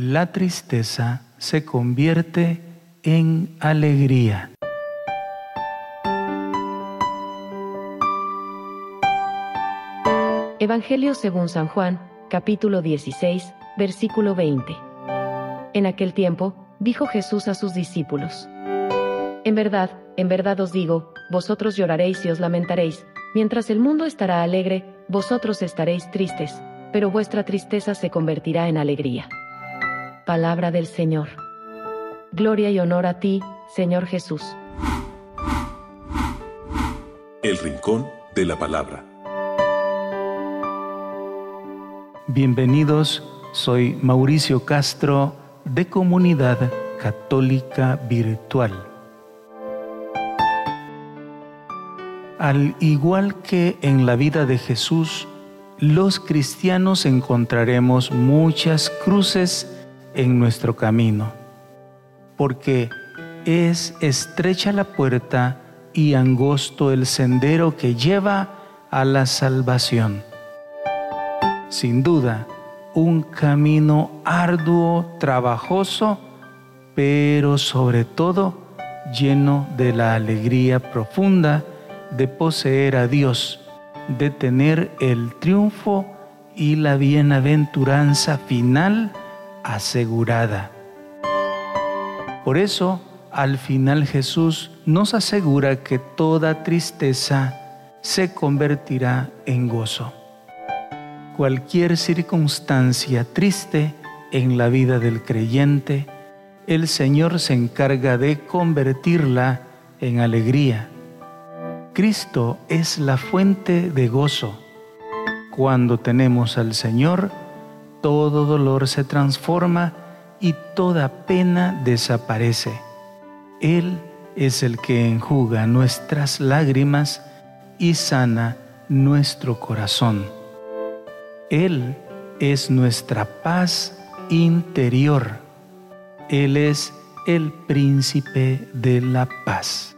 la tristeza se convierte en alegría. Evangelio según San Juan, capítulo 16, versículo 20. En aquel tiempo, dijo Jesús a sus discípulos, En verdad, en verdad os digo, vosotros lloraréis y os lamentaréis, mientras el mundo estará alegre, vosotros estaréis tristes, pero vuestra tristeza se convertirá en alegría. Palabra del Señor. Gloria y honor a ti, Señor Jesús. El Rincón de la Palabra. Bienvenidos, soy Mauricio Castro de Comunidad Católica Virtual. Al igual que en la vida de Jesús, los cristianos encontraremos muchas cruces en nuestro camino, porque es estrecha la puerta y angosto el sendero que lleva a la salvación. Sin duda, un camino arduo, trabajoso, pero sobre todo lleno de la alegría profunda de poseer a Dios, de tener el triunfo y la bienaventuranza final asegurada. Por eso, al final Jesús nos asegura que toda tristeza se convertirá en gozo cualquier circunstancia triste en la vida del creyente, el Señor se encarga de convertirla en alegría. Cristo es la fuente de gozo. Cuando tenemos al Señor, todo dolor se transforma y toda pena desaparece. Él es el que enjuga nuestras lágrimas y sana nuestro corazón. Él es nuestra paz interior. Él es el príncipe de la paz.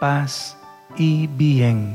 Paz y bien.